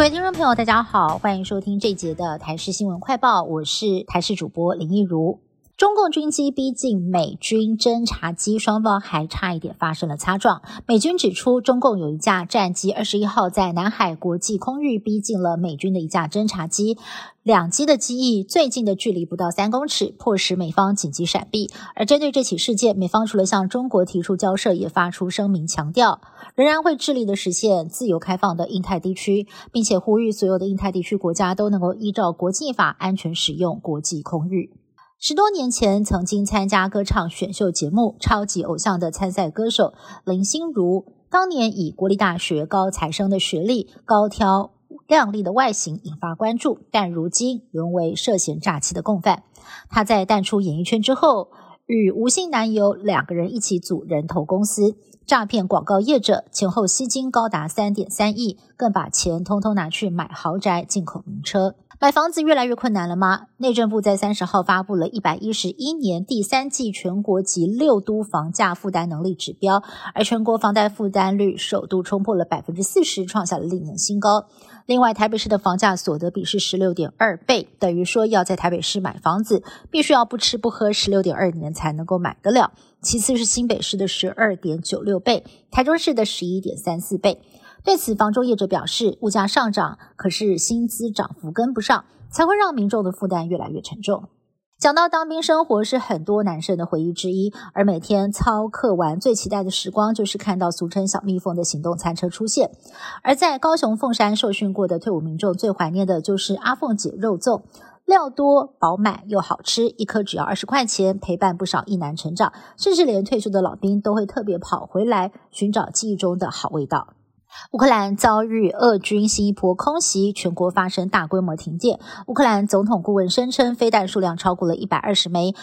各位听众朋友，大家好，欢迎收听这节的台视新闻快报，我是台视主播林一如。中共军机逼近美军侦察机，双方还差一点发生了擦撞。美军指出，中共有一架战机二十一号在南海国际空域逼近了美军的一架侦察机，两机的机翼最近的距离不到三公尺，迫使美方紧急闪避。而针对这起事件，美方除了向中国提出交涉，也发出声明，强调仍然会致力的实现自由开放的印太地区，并且呼吁所有的印太地区国家都能够依照国际法安全使用国际空域。十多年前，曾经参加歌唱选秀节目《超级偶像》的参赛歌手林心如，当年以国立大学高材生的学历、高挑靓丽的外形引发关注，但如今沦为涉嫌诈欺的共犯。她在淡出演艺圈之后，与吴姓男友两个人一起组人头公司，诈骗广告业者，前后吸金高达三点三亿，更把钱通通拿去买豪宅、进口名车。买房子越来越困难了吗？内政部在三十号发布了一百一十一年第三季全国及六都房价负担能力指标，而全国房贷负担率首度冲破了百分之四十，创下了历年新高。另外，台北市的房价所得比是十六点二倍，等于说要在台北市买房子，必须要不吃不喝十六点二年才能够买得了。其次是新北市的十二点九六倍，台中市的十一点三四倍。对此，房中业者表示，物价上涨，可是薪资涨幅跟不上，才会让民众的负担越来越沉重。讲到当兵生活，是很多男生的回忆之一，而每天操课完最期待的时光，就是看到俗称“小蜜蜂”的行动餐车出现。而在高雄凤山受训过的退伍民众，最怀念的就是阿凤姐肉粽，料多饱满又好吃，一颗只要二十块钱，陪伴不少一男成长，甚至连退休的老兵都会特别跑回来寻找记忆中的好味道。乌克兰遭遇俄军新一波空袭，全国发生大规模停电。乌克兰总统顾问声称，飞弹数量超过了一百二十枚。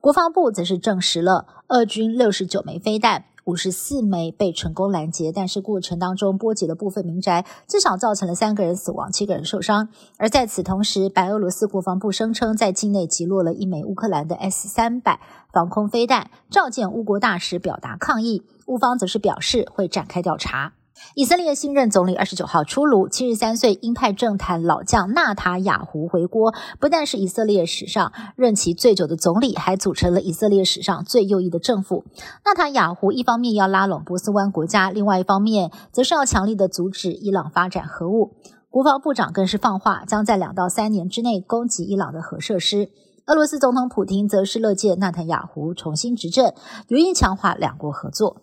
国防部则是证实了，俄军六十九枚飞弹，五十四枚被成功拦截，但是过程当中波及了部分民宅，至少造成了三个人死亡，七个人受伤。而在此同时，白俄罗斯国防部声称，在境内击落了一枚乌克兰的 S 三百防空飞弹，召见乌国大使表达抗议。乌方则是表示会展开调查。以色列新任总理二十九号出炉，七十三岁鹰派政坛老将纳塔雅胡回国，不但是以色列史上任期最久的总理，还组成了以色列史上最右翼的政府。纳塔雅胡一方面要拉拢波斯湾国家，另外一方面则是要强力的阻止伊朗发展核武。国防部长更是放话，将在两到三年之内攻击伊朗的核设施。俄罗斯总统普京则是乐见纳塔雅胡重新执政，有意强化两国合作。